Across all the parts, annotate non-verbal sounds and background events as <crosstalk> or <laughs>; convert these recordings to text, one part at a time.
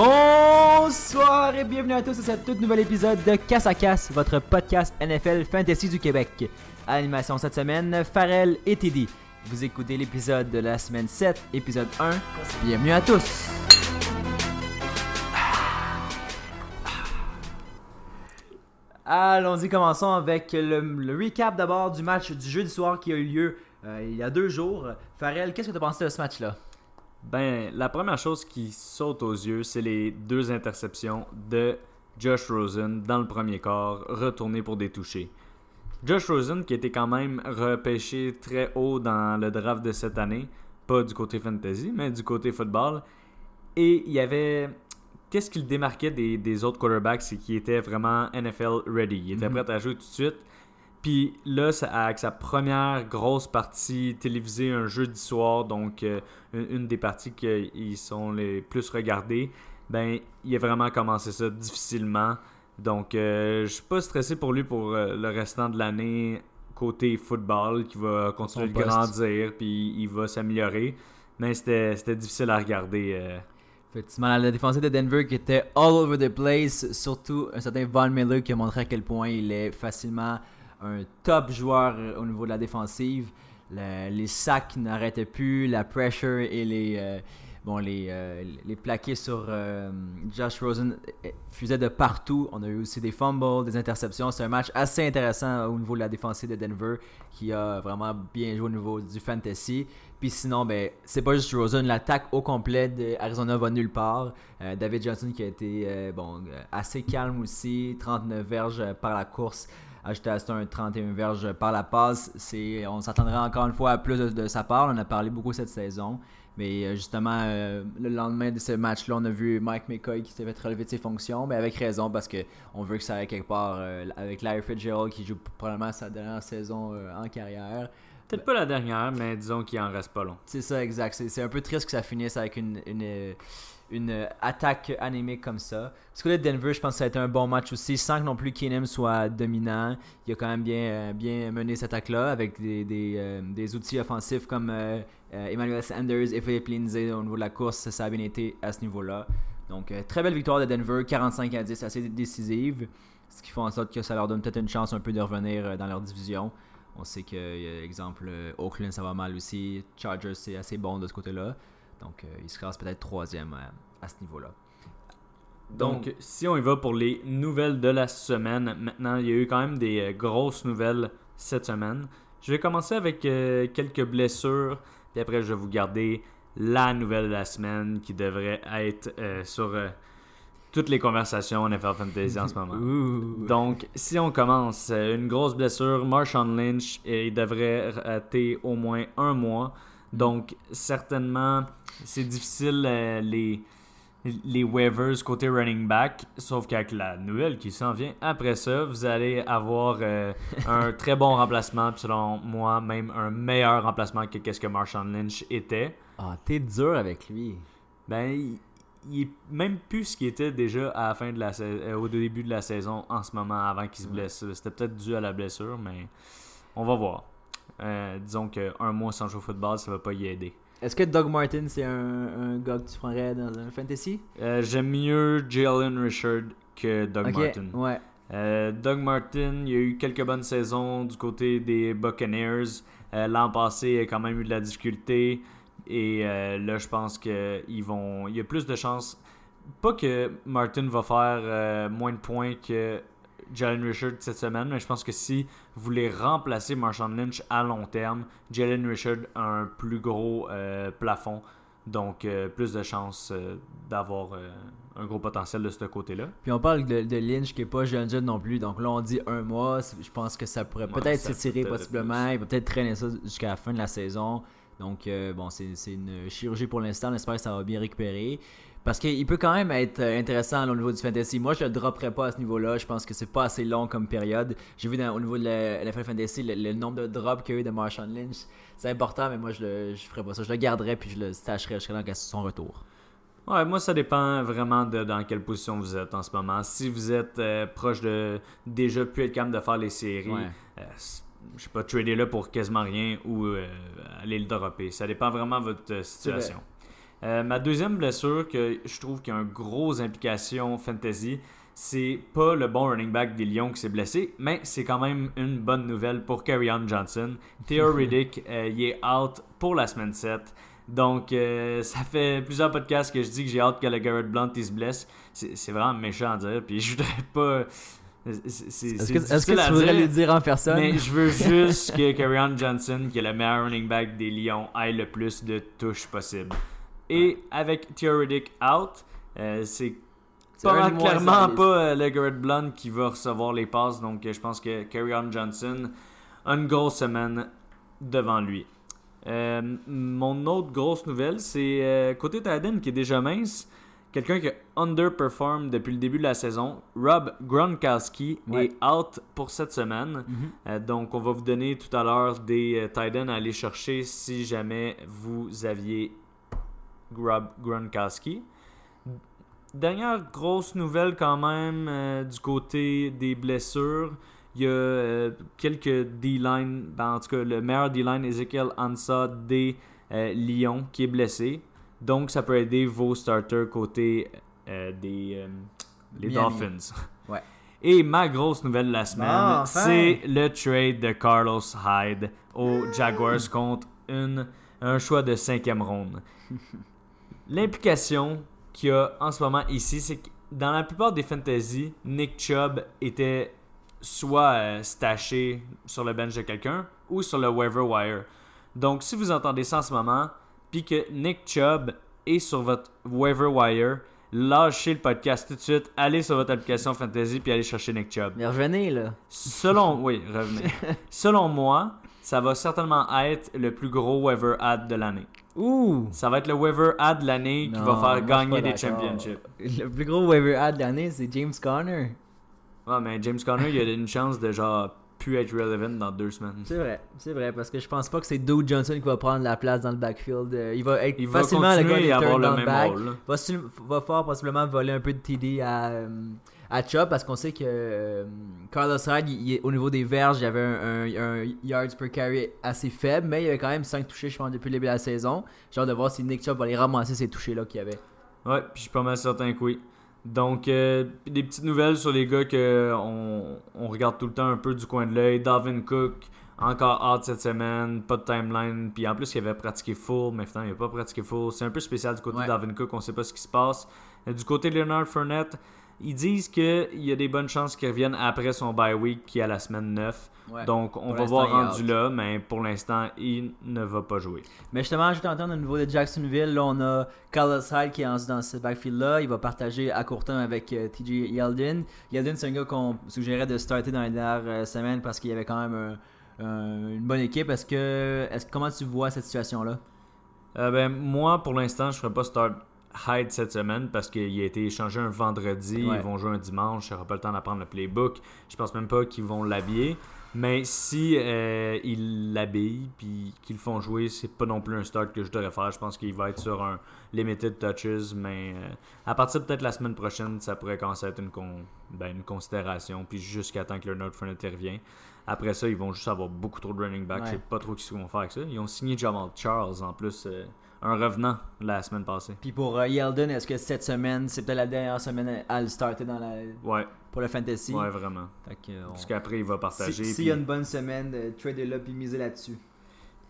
Bonsoir et bienvenue à tous à ce tout nouvel épisode de Casse à Casse, votre podcast NFL Fantasy du Québec. À l'animation cette semaine, Farrell et Teddy. Vous écoutez l'épisode de la semaine 7, épisode 1. Bienvenue à tous. Allons-y, commençons avec le, recap d'abord du match du jeudi soir qui a eu lieu euh, il y a deux jours. Farrell, qu'est-ce que tu as pensé de ce match-là? Ben, la première chose qui saute aux yeux, c'est les deux interceptions de Josh Rosen dans le premier quart, retourné pour des touchés. Josh Rosen, qui était quand même repêché très haut dans le draft de cette année, pas du côté fantasy, mais du côté football. Et il y avait. Qu'est-ce qui le démarquait des, des autres quarterbacks, c'est qu'il était vraiment NFL ready? Il était Mhm. prêt à jouer tout de suite. Puis là, ça- avec sa première grosse partie télévisée un jeudi soir, donc euh, une, une des parties qui sont les plus regardées, ben il a vraiment commencé ça difficilement. Donc euh, je suis pas stressé pour lui pour euh, le restant de l'année côté football, qui va continuer de grandir, puis il va s'améliorer. Mais c'était difficile à regarder. Effectivement, la défensive de Denver qui était all over the place, surtout un certain Von Miller qui a montré à quel point il est facilement un top joueur euh, au niveau de la défensive. Le- les sacs n'arrêtaient plus, la pressure et les, euh, bon, les, euh, les plaqués sur Josh Rosen fusaient de partout. On a eu aussi des fumbles, des interceptions. C'est un match assez intéressant au niveau de la défensive de Denver qui a vraiment bien joué au niveau du fantasy. Puis sinon, ben, c'est pas juste Rosen, l'attaque au complet d'Arizona va nulle part. David Johnson qui a été bon, assez calme aussi, 39 verges par la course. Ajouté à ça un 31 verges par la passe. C'est, on s'attendrait encore une fois à plus de, de sa part. On a parlé beaucoup cette saison. Mais euh, justement, euh, le lendemain de ce match-là, on a vu Mike McCoy qui s'est fait relever de ses fonctions. Mais avec raison, parce que on veut que ça aille quelque part euh, avec Larry Fitzgerald qui joue probablement sa dernière saison euh, en carrière. Peut-être pas la dernière, mais disons qu'il en reste pas long. C'est ça, exact. C'est, un peu triste que ça finisse avec une, une, une, euh, attaque anémique comme ça. Parce que là, Denver, je pense que ça a été un bon match aussi, sans que non plus Keenum soit dominant. Il a quand même bien, euh, bien mené cette attaque-là avec des, des, euh, outils offensifs comme Emmanuel Sanders et Philippe Lindsay au niveau de la course. Ça a bien été à ce niveau-là. Donc, très belle victoire de Denver, 45 à 10, assez décisive. Ce qui fait en sorte que ça leur donne peut-être une chance un peu de revenir dans leur division. On sait que, exemple, Oakland, ça va mal aussi. Chargers, c'est assez bon de ce côté-là. Donc, euh, ils se classent peut-être troisième à, à ce niveau-là. Donc, si on y va pour les nouvelles de la semaine, maintenant, il y a eu quand même des euh, grosses nouvelles cette semaine. Je vais commencer avec euh, quelques blessures, puis après, je vais vous garder la nouvelle de la semaine qui devrait être euh, sur euh, toutes les conversations NFL Fantasy en ce <laughs> moment. Ouh. Donc, si on commence, une grosse blessure, Marshawn Lynch, il devrait rater au moins un mois. Donc, certainement, c'est difficile euh, les, les waivers côté running back. Sauf qu'avec la nouvelle qui s'en vient après ça, vous allez avoir euh, <laughs> un très bon remplacement. Selon moi, même un meilleur remplacement que qu'est-ce que Marshawn Lynch était. Ah, t'es dur avec lui. Ben, il, il est même plus ce qu'il était déjà à la fin de la euh, au début de la saison en ce moment avant qu'il se blesse. C'était peut-être dû à la blessure, mais on va voir. Euh, disons qu'un mois sans jouer au football, ça va pas y aider. Est-ce que Doug Martin, c'est un, un gars que tu prendrais dans un fantasy? Euh, J'aime mieux Jalen Richard que Doug Martin. ouais. Euh, Doug Martin, il y a eu quelques bonnes saisons du côté des Buccaneers. Euh, L'an passé, il a quand même eu de la difficulté. Et là, je pense qu'ils vont. Il y a plus de chances. Pas que Martin va faire moins de points que Jalen Richard cette semaine, mais je pense que si vous voulez remplacer Marshawn Lynch à long terme, Jalen Richard a un plus gros euh, plafond. Donc, euh, plus de chances euh, d'avoir euh, un gros potentiel de ce côté-là. Puis on parle de, de Lynch qui est pas jeune jeune non plus. Donc là, on dit un mois. Je pense que ça pourrait Ouais, peut-être s'étirer possiblement. plus. Il va peut-être traîner ça jusqu'à la fin de la saison. Donc bon, c'est c'est une chirurgie pour l'instant. On espère que ça va bien récupérer. Parce qu'il peut quand même être euh, intéressant au niveau du fantasy. Moi, je le dropperai pas à ce niveau-là. Je pense que c'est pas assez long comme période. J'ai vu dans- au niveau de la NFL Fantasy le, le nombre de drops qu'il y a eu de Marshawn Lynch. C'est important, mais moi, je le je ferai pas ça. Je le garderai puis je le stacherai jusqu'à son retour. Ouais, moi, ça dépend vraiment de dans quelle position vous êtes en ce moment. Si vous êtes euh, proche de déjà plus être capable de faire les séries, Ouais. euh, je sais pas, trader là pour quasiment rien ou euh, aller le dropper. Ça dépend vraiment de votre situation. Euh, ma deuxième blessure que je trouve qui a une grosse implication fantasy, c'est pas le bon running back des Lions qui s'est blessé, mais c'est quand même une bonne nouvelle pour on Johnson. Theo <laughs> Riddick, euh, il est out pour la semaine 7. Donc, euh, ça fait plusieurs podcasts que je dis que j'ai hâte que le Garrett Blunt il se blesse. C'est vraiment méchant à dire, puis je voudrais pas. Est-ce que, est que, tu voudrais le dire en personne? Mais je veux <laughs> juste que Carrion Johnson, qui est le meilleur running back des Lions, ait le plus de touches possible. Et avec Theoretic out, euh, c'est clairement pas euh, le Garrett Blunt qui va recevoir les passes. Donc je pense que Carrion Johnson a une grosse semaine devant lui. Euh, mon autre grosse nouvelle, c'est côté Tyden qui est déjà mince quelqu'un qui a underperformed depuis le début de la saison. Rob Gronkowski est out pour cette semaine. Mhm. Euh, donc, on va vous donner tout à l'heure des euh, tight à aller chercher si jamais vous aviez Gronkowski. Dernière grosse nouvelle quand même euh, du côté des blessures. Il y a quelques D-line, ben, en tout cas le meilleur D-line, Ezekiel Ansa des Lyon, qui est blessé. Donc, ça peut aider vos starters côté euh, des euh, les Dolphins. <laughs> Ouais. Et ma grosse nouvelle de la semaine, c'est le trade de Carlos Hyde aux Jaguars contre une, un choix de cinquième ronde. <laughs> L'implication qu'il y a en ce moment ici, c'est que dans la plupart des fantasy, Nick Chubb était soit euh, staché sur le bench de quelqu'un ou sur le waiver wire. Donc, si vous entendez ça en ce moment, puis que Nick Chubb est sur votre waiver wire, lâchez le podcast tout de suite, allez sur votre application Fantasy puis allez chercher Nick Chubb. Mais revenez là. Selon, oui, revenez. <laughs> Selon moi, ça va certainement être le plus gros waiver ad de l'année. Ouh! Ça va être le waiver ad de l'année qui va faire gagner des championships. Le plus gros waiver ad de l'année, c'est James Conner. Ouais, mais James Conner, il a une chance de genre pu être relevant dans deux semaines. C'est vrai, c'est vrai, parce que je pense pas que c'est Doug Johnson qui va prendre la place dans le backfield. Euh, il va être facilement le gars avoir le même back. Rôle, va, va fort possiblement voler un peu de TD à, euh, à Chubb parce qu'on sait que euh, Carlos Hyde, au niveau des verges, il y avait un, yards per carry assez faible, mais il y avait quand même 5 touchés, je pense, depuis le début de la saison. J'ai hâte de voir si Nick Chubb va aller ramasser ces touchés-là qu'il y avait. Ouais, puis je suis pas mal certain que oui. Donc, euh, des petites nouvelles sur les gars qu'on on regarde tout le temps un peu du coin de l'œil. Dalvin Cook, encore hâte cette semaine, pas de timeline. Puis en plus, il avait pratiqué full, mais finalement, il n'a pas pratiqué full. C'est un peu spécial du côté de Dalvin Cook, on ne sait pas ce qui se passe. Euh, du côté de Leonard Fournette, ils disent qu'il y a des bonnes chances qu'il revienne après son bye week qui est à la semaine 9. Donc, on va voir rendu là, mais pour l'instant, il ne va pas jouer. Mais justement, je t'entends au niveau de Jacksonville. Là, on a Carlos Hyde qui est dans ce backfield-là. Il va partager à court terme avec euh, TJ Yeldon. Yeldon, c'est un gars qu'on suggérait de starter dans les dernières euh, semaines parce qu'il y avait quand même une bonne équipe. Est-ce que, est comment tu vois cette situation-là? Euh, ben, moi, pour l'instant, je ne ferai pas start Hyde cette semaine parce qu'il a été échangé un vendredi. Ils vont jouer un dimanche. Je n'aurai pas le temps d'apprendre le playbook. Je pense même pas qu'ils vont l'habiller. Mais si euh, ils l'habillent puis qu'ils le font jouer, c'est pas non plus un start que je devrais faire. Je pense qu'il va être sur un limited touches, mais euh, à partir peut-être la semaine prochaine, ça pourrait commencer à être une, ben, une considération. Puis jusqu'à temps que le Note Fournette revient. Après ça, ils vont juste avoir beaucoup trop de running back. Je sais pas trop ce qu'ils vont faire avec ça. Ils ont signé Jamal Charles en plus. Euh, un revenant la semaine passée. Puis pour Yeldon, est-ce que cette semaine, c'est peut-être la dernière semaine à le starter dans la... Ouais pour le fantasy? Ouais, vraiment. Parce qu'après, il va partager. S'il y a une bonne semaine, euh, trader-le puis miser là-dessus.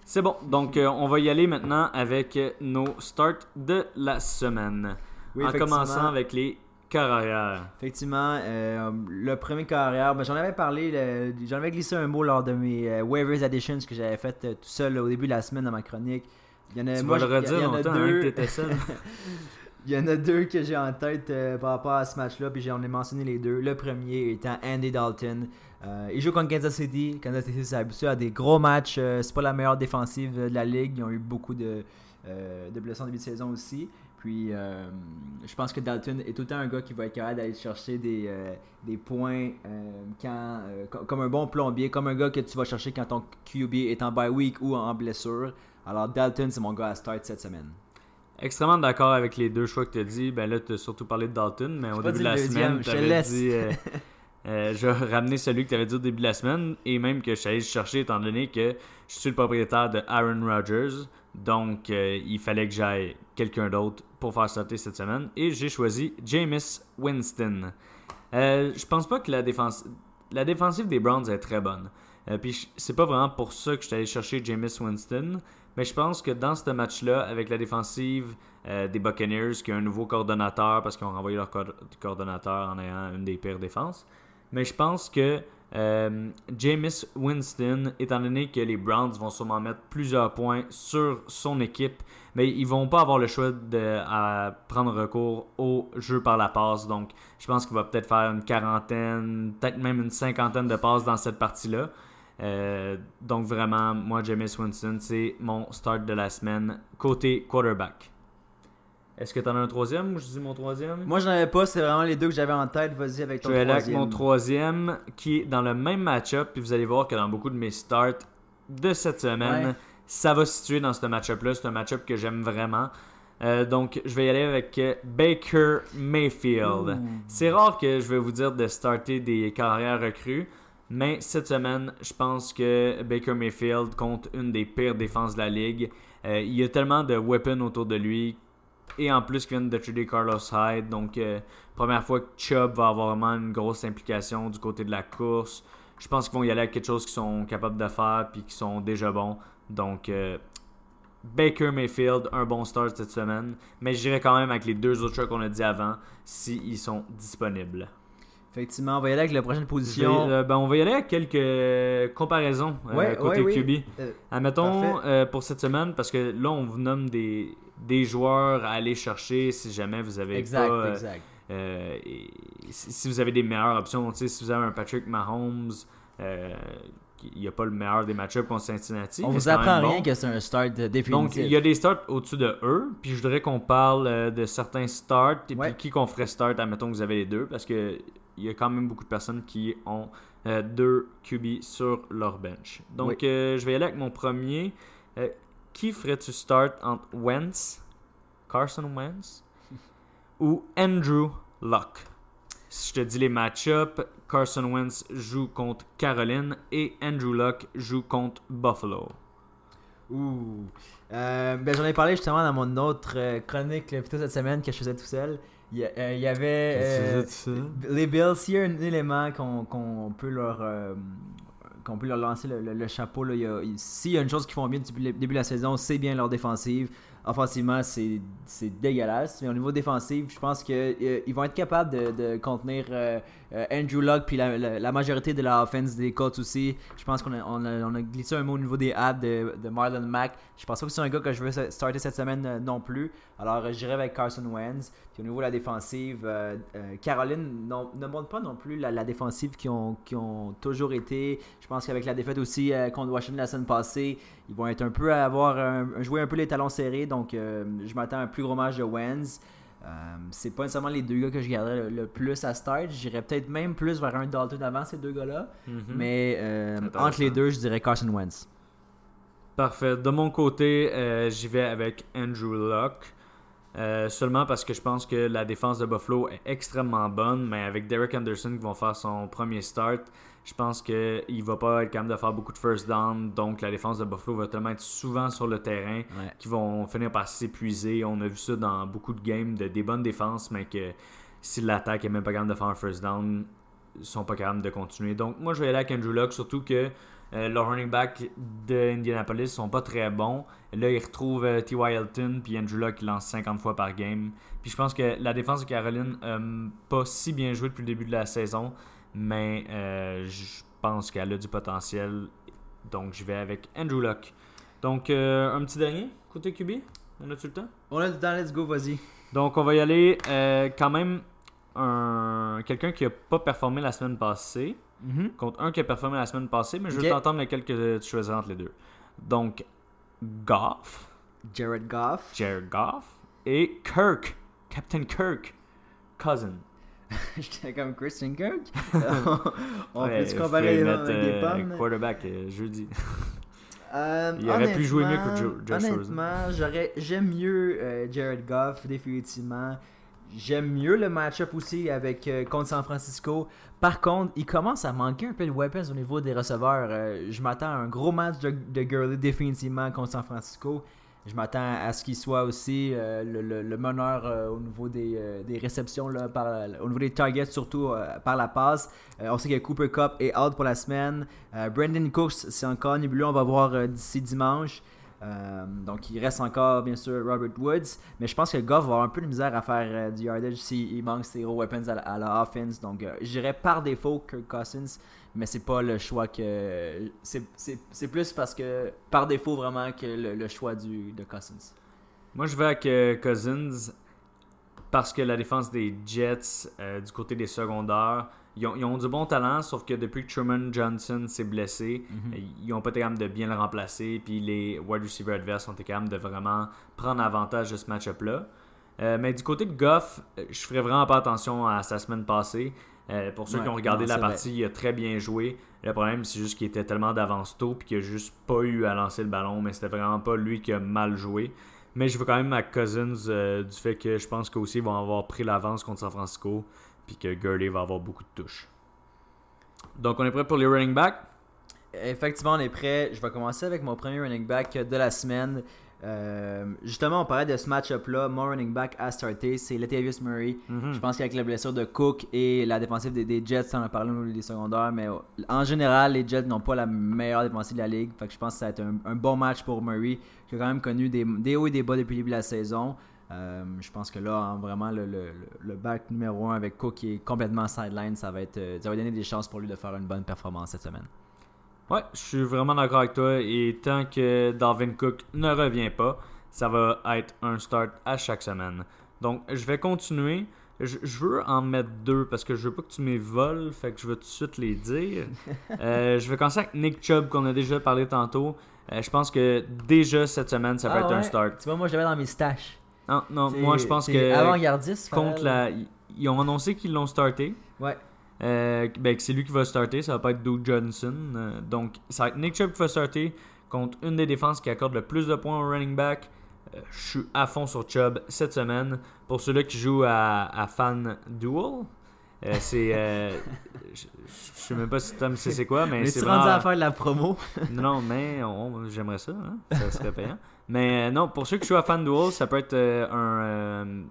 C'est bon. Donc, euh, on va y aller maintenant avec nos starts de la semaine. en commençant avec les carrières. Effectivement, euh, le premier carrière, ben, j'en avais parlé, j'en avais glissé un mot lors de mes waivers additions que j'avais fait tout seul au début de la semaine dans ma chronique. Il y en a, tu moi, vas le redire longtemps hein, deux... que t'étais seul. <laughs> Il y en a deux que j'ai en tête euh, par rapport à ce match-là, puis j'en ai mentionné les deux. Le premier étant Andy Dalton. Euh, il joue contre Kansas City. Kansas City s'est à des gros matchs. Euh, c'est pas la meilleure défensive de la ligue. Ils ont eu beaucoup de, de blessures en début de saison aussi. Puis je pense que Dalton est temps un gars qui va être capable d'aller chercher des, des points quand, comme un bon plombier, comme un gars que tu vas chercher quand ton QB est en bye week ou en blessure. Alors Dalton, c'est mon gars à start cette semaine. Extrêmement d'accord avec les deux choix que tu as dit. Ben là, tu as surtout parlé de Dalton, mais au début de la semaine, tu avais dit. Euh, euh, je vais ramener celui que tu avais dit au début de la semaine et même que je suis allé chercher étant donné que je suis le propriétaire de Aaron Rodgers. Donc, euh, il fallait que j'aille quelqu'un d'autre pour faire sauter cette semaine. Et j'ai choisi Jameis Winston. Euh, je pense pas que la, défense... la défensive des Browns est très bonne. Euh, puis c'est pas vraiment pour ça que je suis allé chercher Jameis Winston. Mais je pense que dans ce match-là, avec la défensive euh, des Buccaneers, qui a un nouveau coordonnateur parce qu'ils ont renvoyé leur coordonnateur en ayant une des pires défenses. Mais je pense que euh, Jameis Winston, étant donné que les Browns vont sûrement mettre plusieurs points sur son équipe, mais ils vont pas avoir le choix de prendre recours au jeu par la passe. Donc, je pense qu'il va peut-être faire une quarantaine, peut-être même une cinquantaine de passes dans cette partie-là. Euh, donc vraiment, moi, Jameis Winston, c'est mon start de la semaine côté quarterback. Est-ce que tu en as un troisième ou je dis mon troisième? Moi, j'en avais pas, c'est vraiment les deux que j'avais en tête. Vas-y avec ton je vais troisième. avec mon troisième qui est dans le même match-up. Puis vous allez voir que dans beaucoup de mes starts de cette semaine, ça va se situer dans ce match-up-là. C'est un match-up que j'aime vraiment. Euh, donc, je vais y aller avec Baker Mayfield. C'est rare que je vais vous dire de starter des carrières recrues. Mais cette semaine, je pense que Baker Mayfield compte une des pires défenses de la ligue. Euh, il y a tellement de weapons autour de lui. Et en plus, qu'il vient de trader Carlos Hyde. Donc, euh, première fois que Chubb va avoir vraiment une grosse implication du côté de la course. Je pense qu'ils vont y aller avec quelque chose qu'ils sont capables de faire puis qui sont déjà bons. Donc, euh, Baker Mayfield, un bon start cette semaine. Mais j'irai quand même avec les deux autres choix qu'on a dit avant s'ils sont disponibles. Effectivement, on va y aller avec la prochaine position. Euh, ben, on va y aller avec quelques comparaisons euh, côté QB. Euh, Admettons pour cette semaine, parce que là, on vous nomme des, des joueurs à aller chercher si jamais vous avez exact, pas. Exact. si vous avez des meilleures options, si vous avez un Patrick Mahomes, il n'y a pas le meilleur des match-ups contre Cincinnati. On vous apprend rien que c'est un start définitif. Donc, il y a des starts au-dessus de eux. Puis, je voudrais qu'on parle de certains starts. Et puis, qui qu'on ferait start, admettons que vous avez les deux. Parce que il y a quand même beaucoup de personnes qui ont euh, deux QB sur leur bench. Donc, euh, je vais y aller avec mon premier. Euh, qui ferais-tu start entre Wentz, Carson Wentz <laughs> ou Andrew Luck? Si je te dis les match-ups, Carson Wentz joue contre Caroline et Andrew Luck joue contre Buffalo. Ouh. ben j'en ai parlé justement dans mon autre chronique plutôt cette semaine que je faisais tout seul. Il y, euh, avait euh, les Bills. S'il y a un élément qu'on peut leur euh, qu'on peut leur lancer le, chapeau, s'il y a une chose qu'ils font bien depuis le début de la saison, c'est bien leur défensive offensivement, c'est dégueulasse. Mais au niveau défensif, je pense qu'ils euh, vont être capables de, contenir euh, euh, Andrew Luck puis la, majorité de la offense des Colts aussi. Je pense qu'on a, glissé un mot au niveau des ads de, Marlon Mack. Je pense pas que c'est un gars que je veux starter cette semaine non plus. Alors, j'irai avec Carson Wentz. Puis au niveau de la défensive, Caroline ne montre pas non plus la, défensive qui qui ont toujours été. Je pense qu'avec la défaite aussi contre Washington la semaine passée, ils vont être un peu à avoir un, jouer un peu les talons serrés. Donc, euh, je m'attends à un plus gros match de Wenz. Euh, c'est pas nécessairement les deux gars que je garderais le, plus à start. J'irais peut-être même plus vers un Dalton avant ces deux gars-là. Mhm. Mais euh, entre les deux, je dirais Carson Wentz. Parfait. De mon côté, j'y vais avec Andrew Luck. seulement parce que je pense que la défense de Buffalo est extrêmement bonne, mais avec Derek Anderson qui vont faire son premier start, je pense qu'il va pas être capable de faire beaucoup de first down. Donc, la défense de Buffalo va tellement être souvent sur le terrain qu'ils vont finir par s'épuiser. On a vu ça dans beaucoup de games, de, des bonnes défenses, mais que si l'attaque est même pas capable de faire un first down, ils sont pas capables de continuer. Donc, moi, je vais aller avec Andrew Luck, surtout que euh, le running back de Indianapolis sont pas très bons. Là, ils retrouvent euh, T.Y. Elton puis Andrew Luck qui lance 50 fois par game. Puis je pense que la défense de Caroline n'a pas si bien joué depuis le début de la saison mais euh, je pense qu'elle a du potentiel. Donc, je vais avec Andrew Luck. Donc, euh, un petit dernier côté QB On a-tu le temps? On a le temps, let's go, vas-y. Donc, on va y aller euh, quand même un quelqu'un qui n'a pas performé la semaine passée. Mm-hmm. Contre un qui a performé la semaine passée, mais je veux t'entendre lequel que tu choisirais entre les deux. Donc, Goff. Jared Goff. Jared Goff. Et Kirk. Captain Kirk. Cousin. <laughs> J'étais comme Christian Kirk. <laughs> on peut se comparer avec des euh, pommes. Quarterback euh, jeudi. <laughs> Euh, il aurait pu jouer mieux que Josh Honnêtement, j'aime mieux Jared Goff, définitivement. J'aime mieux le match-up aussi avec contre San Francisco. Par contre, il commence à manquer un peu de weapons au niveau des receveurs. je m'attends à un gros match de, de Gurley définitivement contre San Francisco. Je m'attends à ce qu'il soit aussi euh, le, le- le meneur euh, au niveau des, euh, des réceptions, là, par, au niveau des targets, surtout par la passe. On sait que Cooper Cup est out pour la semaine. Brandon Cooks, c'est encore nébuleux. On va voir d'ici dimanche. Donc, il reste encore, bien sûr, Robert Woods. Mais je pense que Goff va avoir un peu de misère à faire du yardage s'il manque ses gros weapons à la, à la offense. Donc, dirais par défaut Kirk Cousins. Mais c'est pas le choix que. C'est plus parce que, par défaut, vraiment, que le, le choix du, de Cousins. Moi, je vais avec euh, Cousins parce que la défense des Jets, euh, du côté des secondaires, ils ont, ils ont du bon talent, sauf que depuis que Truman Johnson s'est blessé, Mhm. ils n'ont pas été capables de bien le remplacer. Puis les wide receivers adverses ont été capables de vraiment prendre avantage de ce match-up-là. Euh, mais du côté de Goff, je ferais vraiment pas attention à sa semaine passée. Euh, pour ceux Ouais, qui ont regardé non, la vrai. partie, il a très bien joué. Le problème, c'est juste qu'il était tellement d'avance tôt puis qu'il a juste pas eu à lancer le ballon, mais c'était vraiment pas lui qui a mal joué. Mais je veux quand même à Cousins euh, du fait que je pense qu'aussi ils vont avoir pris l'avance contre San Francisco puis que Gurley va avoir beaucoup de touches. Donc on est prêt pour les running backs. Effectivement, on est prêt. Je vais commencer avec mon premier running back de la semaine. Euh, justement, on parlait de ce match-up-là. Mon running back à starter, c'est Latavius Murray. Mhm. Je pense qu'avec la blessure de Cook et la défensive des, des Jets, on en a parlé au niveau des secondaires, mais en général, les Jets n'ont pas la meilleure défensive de la ligue. Fait que je pense que ça va être un, un bon match pour Murray, qui a quand même connu des, des hauts et des bas depuis le début de la saison. Euh, je pense que là, hein, vraiment, le, le, le back numéro 1 avec Cook qui est complètement sideline, ça va, être, euh, ça va donner des chances pour lui de faire une bonne performance cette semaine. Ouais, je suis vraiment d'accord avec toi. Et tant que Dalvin Cook ne revient pas, ça va être un start à chaque semaine. Donc, je vais continuer. Je, je veux en mettre deux parce que je veux pas que tu m'y voles, fait que je veux tout de suite les dire. <laughs> Euh, je vais commencer avec Nick Chubb, qu'on a déjà parlé tantôt. Euh, je pense que déjà cette semaine, ça va Ah être un start. Tu vois, moi, je l'avais dans mes stash. Non, non, moi je pense que Avant-gardiste, contre la. Ils ont annoncé qu'ils l'ont starté. Ouais. Euh, ben, c'est lui qui va starter, ça va pas être Doug Johnson. Euh, donc, ça va être Nick Chubb qui va starter contre une des défenses qui accorde le plus de points au running back. Euh, je suis à fond sur Chubb cette semaine. Pour ceux-là qui jouent à, à Fan Duel, c'est. <laughs> je, je sais même pas si Tom sait c'est quoi, mais Mais c'est tu rendu vraiment. à faire de la promo. <laughs> Non, mais j'aimerais ça, hein, ça serait payant. Mais non, pour ceux qui jouent à FanDuel, ça peut être un,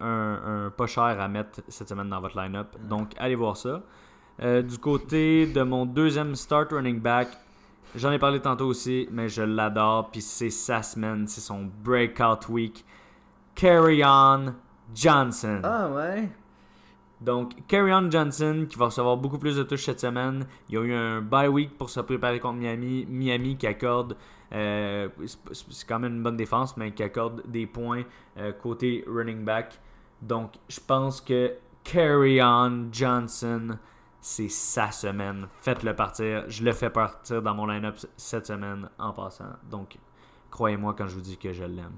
un, un pas cher à mettre cette semaine dans votre line-up. Donc, allez voir ça. Euh, du côté de mon deuxième start running back, j'en ai parlé tantôt aussi, mais je l'adore. Puis c'est sa semaine, c'est son breakout week. Carry on Johnson. Ah ouais. Donc, on Johnson qui va recevoir beaucoup plus de touches cette semaine. Il y a eu un bye week pour se préparer contre Miami. Miami qui accorde, euh, c'est- c'est quand même une bonne défense, mais qui accorde des points euh, côté running back. Donc, je pense que on Johnson, c'est sa semaine. Faites-le partir. Je le fais partir dans mon line-up cette semaine en passant. Donc, croyez-moi quand je vous dis que je l'aime.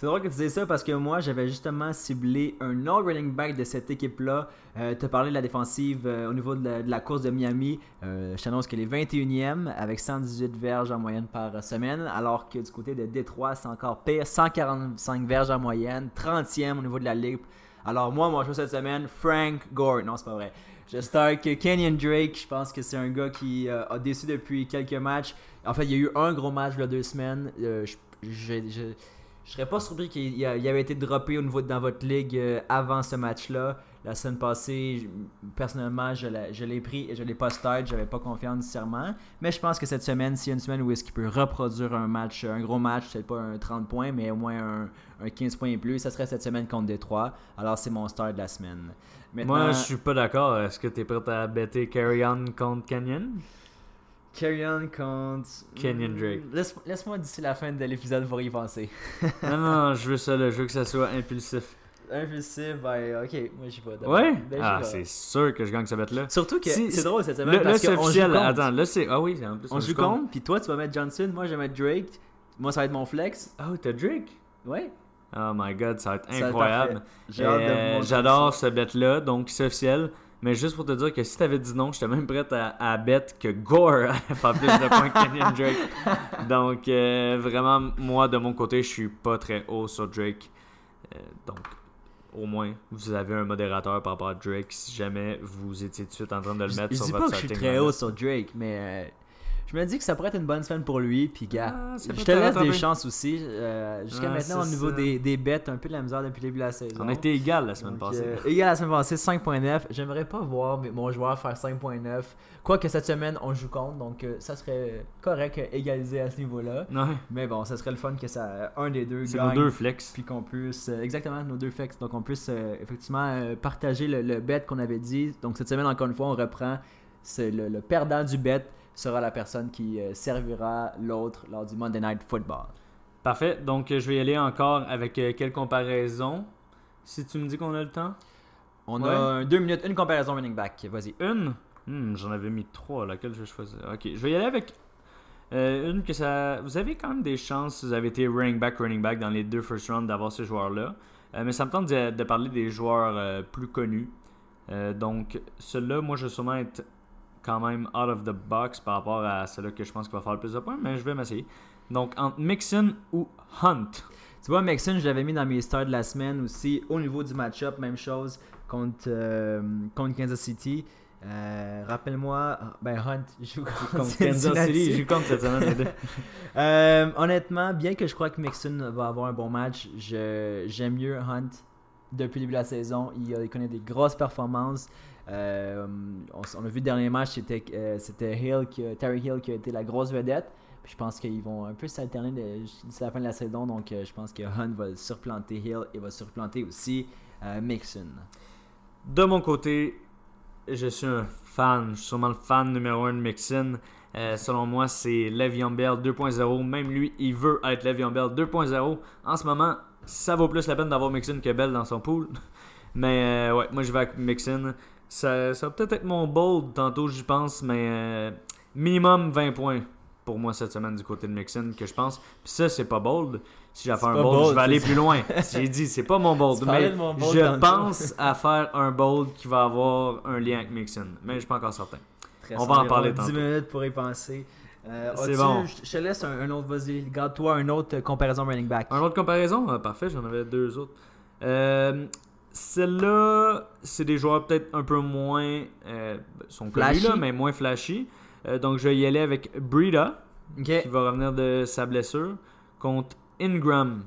C'est drôle que tu dises ça parce que moi, j'avais justement ciblé un autre running back de cette équipe-là. Euh, tu as parlé de la défensive euh, au niveau de la, course de Miami. Euh, je t'annonce qu'elle est 21e avec 118 verges en moyenne par semaine, alors que du côté de Détroit, c'est encore pire. 145 verges en moyenne, 30e au niveau de la ligue. Alors moi, mon choix cette semaine, Frank Gore. Non, c'est pas vrai. Je start que Kenyon Drake. Je pense que c'est un gars qui euh, a déçu depuis quelques matchs. En fait, il y a eu un gros match il y a deux semaines. Je- je serais pas surpris qu'il y avait été droppé au niveau de- dans votre ligue euh, avant ce match-là. La semaine passée, personnellement, je l'ai je l'ai pris et je l'ai pas start. J'avais pas confiance nécessairement. Mais je pense que cette semaine, s'il y a une semaine où est-ce qu'il peut reproduire un match, un gros match, peut-être pas un 30 points, mais au moins un, un 15 points et plus, ça serait cette semaine contre Détroit. Alors c'est mon start de la semaine. Maintenant, Moi, je suis pas d'accord. Est-ce que tu es prêt à bêter Carry On contre Canyon? Carry on contre. Kenyon Drake. Laisse- Laisse-moi d'ici la fin de l'épisode pour y penser. <laughs> non, non, je veux ça, là. je veux que ça soit impulsif. Impulsif, ben ok, moi j'y vais. Ouais? Ben, Ah, c'est sûr que je gagne ce bet-là. Surtout que Si- c'est drôle cette Là, semaine là, parce c'est qu'on joue officiel. Attends, là, c'est. Ah oui, en plus. on joue contre, puis toi tu vas mettre Johnson, moi je vais mettre Drake. Moi ça va être mon flex. Oh, t'as Drake? Ouais. Oh my god, ça va être incroyable. Euh, J'adore ce bet-là, donc c'est officiel. Mais juste pour te dire que si t'avais dit non, j'étais même prêt à, à bet que Gore <laughs> allait faire plus de points que Kenyon <laughs> Drake. Donc, euh, vraiment, moi, de mon côté, je suis pas très haut sur Drake. Euh, donc, au moins, vous avez un modérateur par rapport à Drake si jamais vous étiez tout de suite en train de le mettre je sur dis votre pas que je suis très haut sur Drake, mais euh, je me dis que ça pourrait être une bonne semaine pour lui. Puis, gars, Ah, je te laisse des chances aussi. Euh, Jusqu'à Ah, maintenant, au niveau des, des bêtes, un peu de la misère depuis le début de la saison. On a été égal la semaine Donc, passée. euh, égal la semaine passée, 5.9. J'aimerais pas voir mes- mon joueur faire 5.9. Quoique cette semaine, on joue contre, donc euh, ça serait correct euh, égaliser à ce niveau-là. Ouais, Mais bon, ça serait le fun que ça, un des deux c'est gagne. nos deux flex. Puis qu'on puisse, euh, exactement, nos deux flex. Donc on puisse euh, effectivement euh, partager le, le bet qu'on avait dit. Donc cette semaine, encore une fois, on reprend. C'est le, le perdant du bet sera la personne qui euh, servira l'autre lors du Monday Night Football. Parfait. Donc, euh, je vais y aller encore avec euh, quelle comparaison Si tu me dis qu'on a le temps On Ouais. a deux minutes, une comparaison running back. Vas-y. Une? Hmm, J'en avais mis trois. Laquelle je vais choisir? Ok, je vais y aller avec euh, une que ça. Vous avez quand même des chances, si vous avez été running back, running back dans les deux first rounds, d'avoir ces joueurs-là. Euh, mais ça me tente de, de parler des joueurs plus connus. Donc, celui-là, moi, je vais sûrement être quand même out of the box par rapport à celui que je pense qu'il va faire le plus de points, mais je vais m'essayer. Donc, entre Mixon ou Hunt. Tu vois, Mixon, je l'avais mis dans mes stars de la semaine aussi. Au niveau du match-up, même chose contre, euh, contre Kansas City. Euh, Rappelle-moi, ben Hunt joue contre, Contre Kansas. City, je compte cette semaine. <laughs> Euh, honnêtement, bien que je crois que Mixon va avoir un bon match, j'aime mieux Hunt depuis le début de la saison. Il connaît des grosses performances. Euh, on, a vu le dernier match, c'était euh, Hill, Terry Hill qui a été la grosse vedette. Je pense qu'ils vont un peu s'alterner d'ici la fin de la saison. Donc euh, je pense que Hunt va surplanter Hill et va surplanter aussi Mixon. De mon côté, je suis un fan. Je suis sûrement le fan numéro 1 de Mixon. Selon moi, c'est Le'Veon Bell 2.0. Même lui, il veut être Le'Veon Bell 2.0. En ce moment, ça vaut plus la peine d'avoir Mixon que Bell dans son pool. <laughs> Mais ouais, moi je vais avec Mixon. Ça, ça va peut-être être mon bold tantôt, j'y pense, mais euh, minimum 20 points pour moi cette semaine du côté de Mixon que je pense. Puis ça, c'est pas bold. Si j'ai à faire un bold, bold, je vais aller plus loin. <laughs> J'ai dit, c'est pas mon bold. Mais de mon bold je pense à faire un bold qui va avoir un lien avec Mixon. Mais je suis pas encore certain. Très On va en parler 10 tantôt. minutes pour y penser. Euh, C'est bon. Je te laisse un, un autre, vas-y. Garde-toi un autre euh, comparaison running back. Un autre comparaison? Ah, Parfait, j'en avais deux autres. Euh, Celle-là, c'est des joueurs peut-être un peu moins. Euh, sont connus, là, mais moins flashy. Euh, donc je vais y aller avec Brida, Ok. qui va revenir de sa blessure, contre Ingram.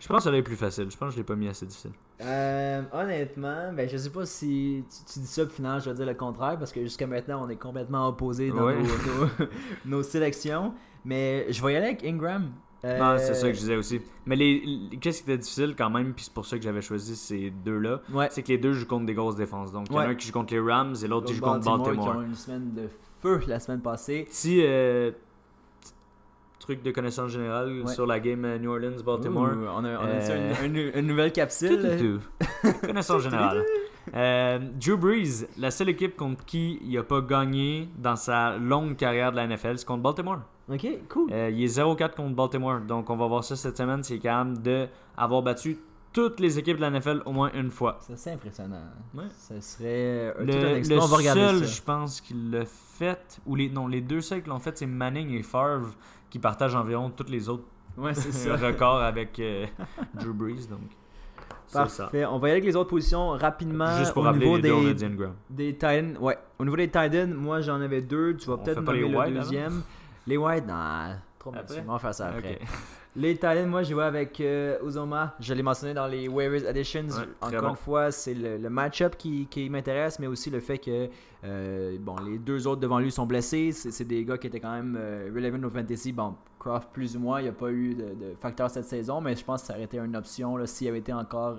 Je pense que ça va être plus facile. Je pense que je l'ai pas mis assez difficile. Euh, honnêtement, ben, je sais pas si tu, tu dis ça, puis finalement, je vais dire le contraire, parce que jusqu'à maintenant, on est complètement opposés dans Ouais. nos, nos- <laughs> nos sélections. Mais je vais y aller avec Ingram. Euh, Non, c'est ça que je disais aussi. Mais les, les- qu'est-ce qui était difficile quand même, puis c'est pour ça que j'avais choisi ces deux-là, Ouais. c'est que les deux jouent contre des grosses défenses. Donc il y en a un qui joue contre les Rams et l'autre qui joue contre Baltimore, qui ont une semaine de feu la semaine passée. Petit euh, petit truc de connaissance générale Ouais. sur la game euh, New Orleans-Baltimore. On a, on a Euh, une, une- une nouvelle capsule. <laughs> Tout, tout. connaissance <laughs> générale. Euh, Drew Brees, la seule équipe contre qui il n'a pas gagné dans sa longue carrière de la NFL, c'est contre Baltimore. Ok, cool. Euh, il est 0-4 contre Baltimore. Donc, on va voir ça cette semaine. C'est quand même d'avoir battu toutes les équipes de la NFL au moins une fois. Ça, c'est impressionnant. Ouais. Ça serait euh, Le, tout un le exploit. On va regarder seul, ça. je pense, qui l'a fait, ou les, non, les deux seuls qui l'ont fait, c'est Manning et Favre, qui partagent environ tous les autres Ouais, c'est ça. records avec euh, Drew Brees. Donc, <laughs> c'est ça. Parfait. On va y aller avec les autres positions rapidement. Juste pour au rappeler niveau les des. Des Titans, ouais. Au niveau des Titans, moi j'en avais deux. Tu vas peut-être nommer le White, deuxième. Les White, non. Trop Après? On va faire ça après. <laughs> Les Titans, moi j'ai joué avec euh, Uzoma. Je l'ai mentionné dans les Waivers Editions. Ouais, Encore bon. une fois, c'est le, le match-up qui, qui m'intéresse, mais aussi le fait que euh, bon, les deux autres devant lui sont blessés. C'est des gars qui étaient quand même euh, relevant au fantasy. Bon, Croft plus ou moins, il n'y a pas eu de, de facteur cette saison, mais je pense que ça aurait été une option s'il avait été encore.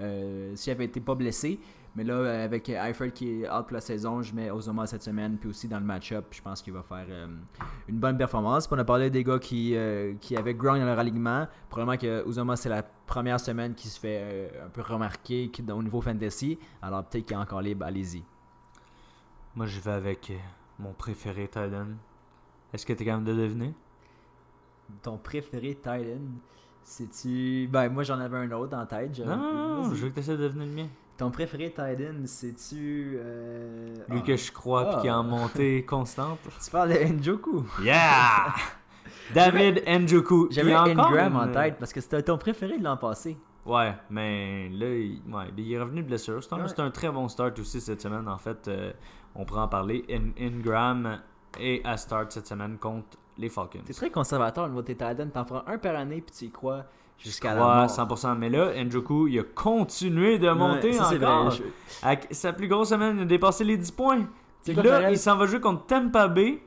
euh, s'il avait été pas blessé. Mais là, avec Eifert qui est out pour la saison, je mets Ozoma cette semaine. Puis aussi dans le match-up, je pense qu'il va faire euh, une bonne performance. Puis on a parlé des gars qui, euh, qui avaient ground dans leur alignement. Probablement que Ozoma, c'est la première semaine qui se fait euh, un peu remarquer au niveau fantasy. Alors peut-être qu'il est encore libre, allez-y. Moi, je vais avec mon préféré Titan. Est-ce que tu es capable de deviner? Ton préféré Titan, c'est-tu. Ben, moi j'en avais un autre en tête. Non, non, non, Vas-y. je veux que tu essaies de deviner le mien. Ton préféré Titan, c'est-tu. euh, Lui ah, que je crois puis Ah. qui est en montée <laughs> constante. Tu parles de Njoku. Yeah! <laughs> David Njoku. J'avais Ingram en tête parce que c'était ton préféré de l'an passé. Ouais, mais là, il, ouais, il est revenu de blessure. C'est un, Ouais. c'est un très bon start aussi cette semaine. En fait, euh, on pourra en parler. In- Ingram est à start cette semaine contre les Falcons. T'es très conservateur au niveau de tes Titans. T'en feras un par année, puis tu y crois jusqu'à la Ouais, mort. 100%. Mais là, Njoku, il a continué de monter Ouais, ça, c'est encore. vrai. Je- Avec sa plus grosse semaine, il a dépassé les 10 points. C'est Puis là, il s'en va jouer contre Tampa Bay,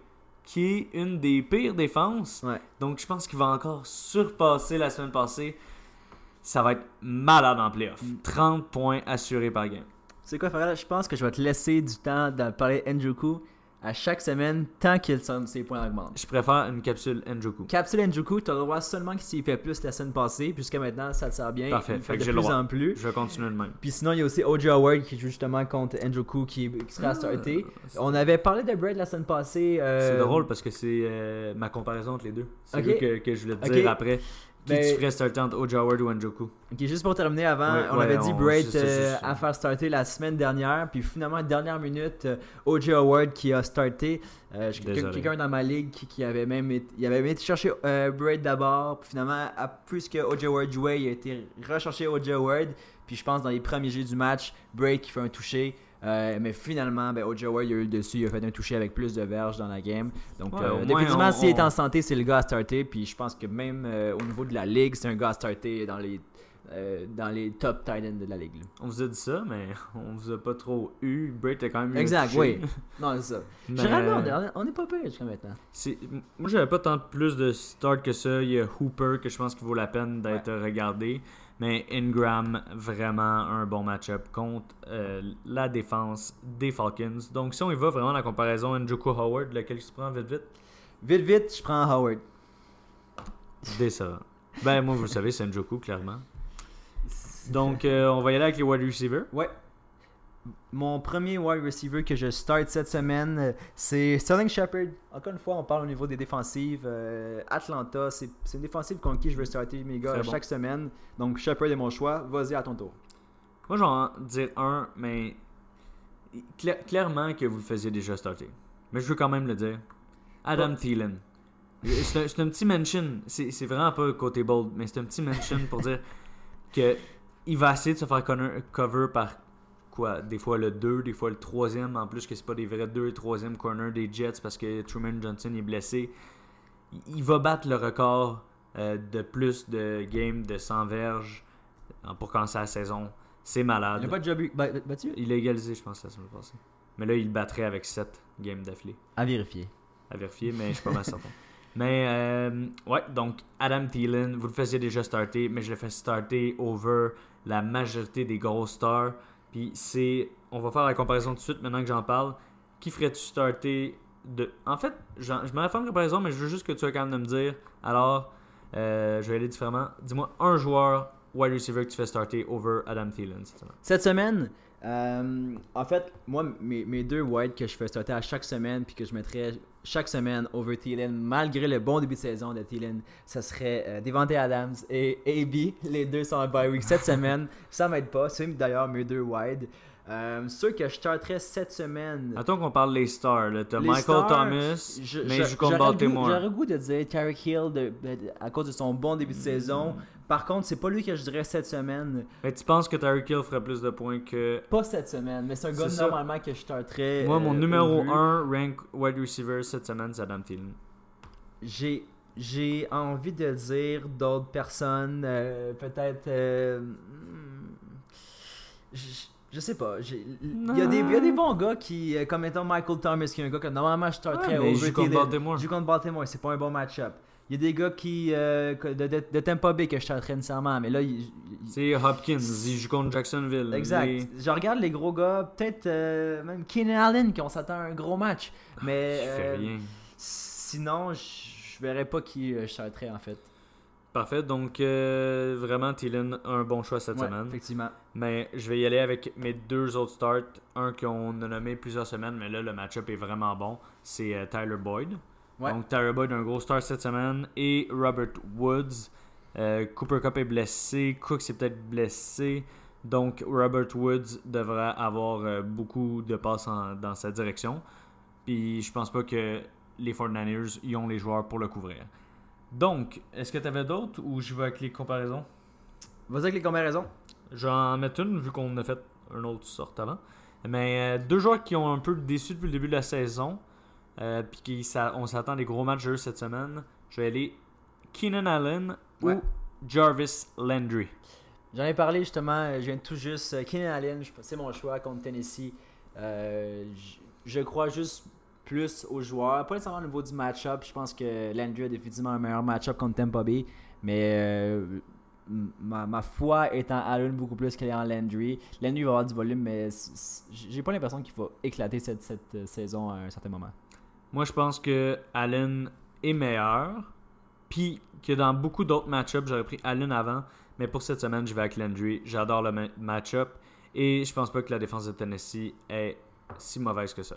qui est une des pires défenses. Ouais. Donc, je pense qu'il va encore surpasser la semaine passée. Ça va être malade en playoff. Mm. 30 points assurés par game. Sais quoi, Farrell? Je pense que je vais te laisser du temps de parler Njoku à chaque semaine tant que ses points augmentent. Je préfère une capsule Njoku. Capsule Njoku, tu as le droit seulement s'il fait plus la semaine passée. Jusqu'à maintenant, ça te sert bien. Parfait, Il fait fait que de le plus droit. en plus. Je vais continuer de même. Puis sinon, il y a aussi OJ Howard qui joue justement contre Njoku qui, qui sera à starter. On avait parlé de Braid la semaine passée. euh, C'est drôle parce que c'est euh, ma comparaison entre les deux. C'est Ok. lui que, que je voulais te dire après. Qui Ben- tu ferais starter entre OJ Howard ou Njoku? Ok, juste pour terminer avant, Ouais, on ouais, avait dit Braid euh, à faire starter la semaine dernière, puis finalement, dernière minute, euh, OJ Howard qui a starté. Euh, j'ai quelqu'un dans ma ligue qui, qui avait même été, il avait même été chercher euh, Braid d'abord, puis finalement, à, plus que OJ Howard jouait, il a été recherché OJ Howard, puis je pense dans les premiers jeux du match, Braid qui fait un toucher. Euh, mais finalement, ben, OJ Howard il a eu le dessus, il a fait un toucher avec plus de verges dans la game. Donc, Ouais, euh, moins, définitivement, on- s'il est en santé, c'est le gars à starter. Puis je pense que même euh, au niveau de la ligue, c'est un gars à starter dans les, euh, dans les top tight ends de la ligue. là. On vous a dit ça, mais <laughs> on vous a pas trop eu. Braid a quand même eu Exact, oui. <laughs> Non, c'est ça. Mais- Généralement, on est- on n'est pas pire jusqu'à maintenant. Moi, j'avais pas tant plus de start que ça. Il y a Hooper que je pense qu'il vaut la peine d'être regardé. Mais Ingram, vraiment un bon match-up contre euh, la défense des Falcons. Donc, si on y va vraiment la comparaison Njoku Howard, lequel tu prends vite vite? Vite, vite, je prends Howard. Décevant. Ben, moi, vous le savez, c'est Njoku, clairement. Donc, euh, on va y aller avec les wide receivers. Ouais. Mon premier wide receiver que je start cette semaine, euh, c'est Sterling Shepard. Encore une fois, on parle au niveau des défensives. Euh, Atlanta, c'est une défensive contre qui je veux starter mes gars bon. chaque semaine. Donc Shepard est mon choix. Vas-y à ton tour. Moi, je vais en dire un, mais cla- clairement que vous le faisiez déjà starter. Mais je veux quand même le dire. Adam Thielen. C'est un, un petit mention. C'est vraiment pas côté bold, mais c'est un petit mention pour dire <laughs> que il va essayer de se faire cover par quoi Des fois le 2, des fois le 3 En plus, que c'est pas des vrais 2 et 3 corner des Jets parce que Truman Johnson est blessé. Il- va battre le record euh, de plus de games de 100 verges euh, pour commencer la saison. C'est malade. Il n'a pas déjà battu? Il a égalisé, je pense, la semaine passée. Mais là, il le battrait avec 7 games d'affilée. À vérifier. À vérifier, mais je suis pas mal certain. <laughs> Mais, euh, ouais, donc Adam Thielen, vous le faisiez déjà starter, mais je le fais starter over la majorité des grosses stars. Puis c'est. On va faire la comparaison tout de suite maintenant que j'en parle. Qui ferais-tu starter de. En fait, je me faire une comparaison, mais je veux juste que tu aies quand même de me dire. Alors, euh, je vais aller différemment. Dis-moi un joueur wide receiver que tu fais starter over Adam Thielen cette semaine. Cette semaine, euh, en fait, moi, mes, deux wide que je fais starter à chaque semaine, puis que je mettrais chaque semaine over Thielen, malgré le bon début de saison de Thielen, ça serait euh, Devante Adams et AB. Les deux sont en bye week cette semaine. Ça m'aide pas. C'est d'ailleurs mes deux wide. Euh, ceux que je starterais cette semaine. Attends qu'on parle les stars. là. T'as Michael stars, Thomas, je- mais je- goût- Baltimore. J'aurais le goût de dire Tyreek Hill de- de- à cause de son bon début de saison. Par contre, c'est pas lui que je dirais cette semaine. Mais tu penses que Tyreek Hill ferait plus de points que. Pas cette semaine, mais c'est un gars ça. normalement que je starterais. Moi, mon euh, numéro au vu. 1 rank wide receiver cette semaine, c'est Adam Thielen. J'ai j'ai envie de dire d'autres personnes, euh, peut-être. euh, hmm, je, sais pas. Il y, a des- y a des bons gars qui, euh, comme étant Michael Thomas, qui est un gars que normalement je starterais mais over joue contre. Baltimore. Joue contre Baltimore, c'est pas un bon match-up. Il y a des gars qui euh, de, de, de Tampa Bay que je starterais nécessairement, mais là, il- C'est Hopkins, il joue contre Jacksonville. Exact. Les- Je regarde les gros gars, peut-être euh, même Keenan Allen, qui on s'attend à un gros match. Mais euh, rien. sinon, je je verrais pas qui je starterais en fait. Parfait, donc vraiment Thielen, un bon choix cette Ouais, semaine. effectivement. Mais je vais y aller avec mes deux autres starts. Un qu'on a nommé plusieurs semaines, mais là le match-up est vraiment bon. C'est euh, Tyler Boyd. Ouais. Donc Tyler Boyd, un gros start cette semaine. Et Robert Woods. Euh, Cooper Cup est blessé. Cook s'est peut-être blessé. Donc Robert Woods devrait avoir euh, beaucoup de passes en- dans sa direction. Puis je pense pas que les 49ers y ont les joueurs pour le couvrir. Donc, est-ce que tu avais d'autres ou je vais avec les comparaisons? Vas-y avec les combinaisons. J'en mets une, vu qu'on a fait une autre sorte avant. Mais euh, deux joueurs qui ont un peu déçu depuis le début de la saison, euh, puis qui ça, on s'attend à des gros matchs cette semaine. Je vais aller Keenan Allen Ouais. ou Jarvis Landry. J'en ai parlé justement, je viens tout juste. euh, Keenan Allen, je- c'est mon choix contre Tennessee. Euh, je- je crois juste plus aux joueurs. Pas nécessairement au niveau du match-up. Je pense que Landry a définitivement un meilleur match-up contre Tampa Bay. Mais euh, ma, ma foi est en Allen beaucoup plus qu'elle est en Landry. Landry va avoir du volume, mais j'ai pas l'impression qu'il va éclater cette, cette euh, saison à un certain moment. Moi, je pense que Allen est meilleur. Puis que dans beaucoup d'autres match-ups, j'aurais pris Allen avant. Mais pour cette semaine, je vais avec Landry. J'adore le ma- match-up. Et je pense pas que la défense de Tennessee est si mauvaise que ça.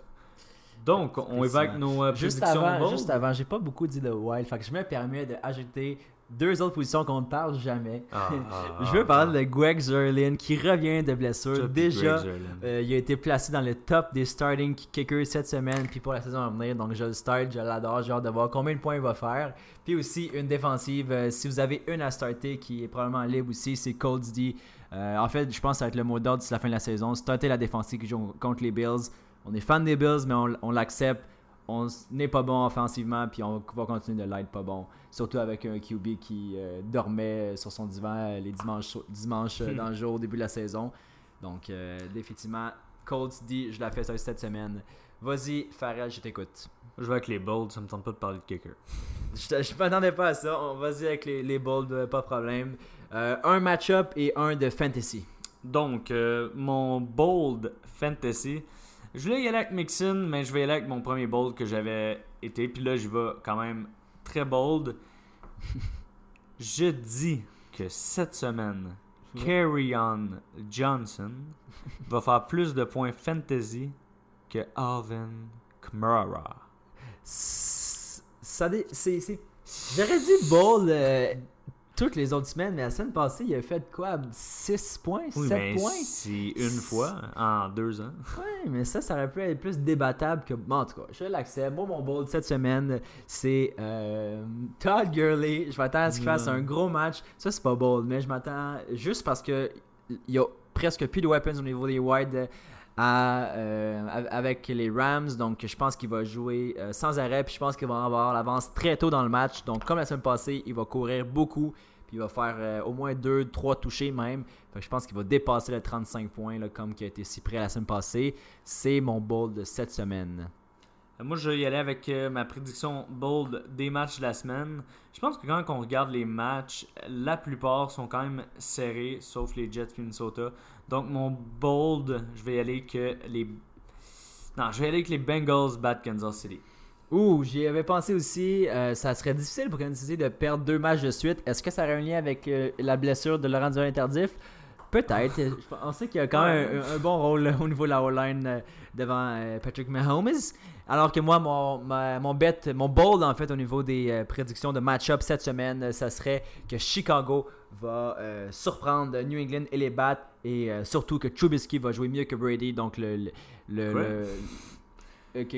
Donc, on avec nos euh, Juste prédictions avant, bold. juste avant, j'ai pas beaucoup dit de Wild. Fait que je me permets d'ajouter deux autres positions qu'on ne parle jamais. Ah, ah, <laughs> Je veux ah, parler de Greg Zerlin qui revient de blessure. Déjà, euh, il a été placé dans le top des starting kickers cette semaine, puis pour la saison à venir. Donc je le start, je l'adore, j'ai hâte de voir combien de points il va faire. Puis aussi une défensive, euh, si vous avez une à starter qui est probablement libre aussi, c'est Colts D. Euh, en fait, je pense que ça va être le mot d'ordre d'ici la fin de la saison. Starter la défensive qui joue contre les Bills. On est fan des Bills, mais on, on l'accepte. On n'est pas bon offensivement, puis on va continuer de l'être pas bon. Surtout avec un QB qui euh, dormait sur son divan euh, les dimanches, dimanches euh, dans le jour au début de la saison. Donc, euh, définitivement, Colts dit, je la fais ça cette semaine. Vas-y, Farrell, je t'écoute. Je vais avec les bolds, ça me tente pas de parler de kicker. Je je m'attendais pas à ça. On vas-y avec les, les bolds, pas de problème. Euh, un match-up et un de fantasy. Donc, mon bold fantasy, je voulais y aller avec Mixon, mais je vais y aller avec mon premier bold que j'avais été. Puis là, je vais quand même très bold. <laughs> je dis que cette semaine, Carry-On Johnson va faire plus de points fantasy que Alvin Kamara. Ça c'est- J'aurais dit bold euh, toutes les autres semaines, mais la semaine passée, il a fait quoi? 6 points 7 Oui, mais points c'est une fois en deux ans. Ouais, mais ça, ça aurait pu être plus débattable que. Bon, en tout cas, je l'accepte. Moi, mon bold cette semaine, c'est euh, Todd Gurley. Je m'attends à ce qu'il fasse un gros match. Ça, c'est pas bold, mais je m'attends juste parce que il y a presque plus de weapons au niveau des wide à, euh, av- avec les Rams. Donc, je pense qu'il va jouer euh, sans arrêt. Puis, je pense qu'il va avoir l'avance très tôt dans le match. Donc, comme la semaine passée, il va courir beaucoup. Il va faire euh, au moins 2-3 touchés même. Que je pense qu'il va dépasser le 35 points, comme qui a été si près la semaine passée. C'est mon bold de cette semaine. Euh, Moi, je vais y aller avec euh, ma prédiction bold des matchs de la semaine. Je pense que quand on regarde les matchs, la plupart sont quand même serrés, sauf les Jets et Minnesota. Donc, mon bold, je vais y aller que les. Non, je vais y aller avec les Bengals battent Kansas City. Ouh, j'y avais pensé aussi. euh, ça serait difficile pour Kansas City de perdre deux matchs de suite. Est-ce que ça aurait un lien avec euh, la blessure de Laurent Tardif? Peut-être. Je- On sait qu'il y a quand même un, un bon rôle euh, au niveau de la O-line devant Patrick Mahomes. Alors que moi, mon, ma- mon bet, mon bold en fait au niveau des prédictions de match-up cette semaine, ça serait que Chicago va euh, surprendre New England et les battre. Et euh, surtout que Trubisky va jouer mieux que Brady. Donc le. le,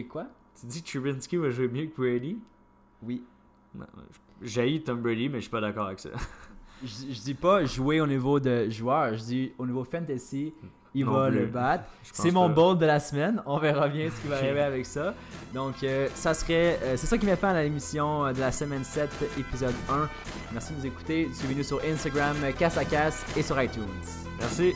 quoi? Tu dis que Trubinsky va jouer mieux que Brady? Oui. J'ai Tom Brady, mais je suis pas d'accord avec ça. <laughs> Je, je dis pas jouer au niveau de joueur, je dis au niveau fantasy, il Non va plus. le battre. C'est mon bold de la semaine. On verra bien ce qui va arriver avec ça. Donc, euh, ça serait. euh, c'est ça qui m'a fait à l'émission euh, de la semaine 7, épisode 1. Merci de nous écouter. Suivez-nous sur Instagram, Casse à Casse et sur iTunes. Merci.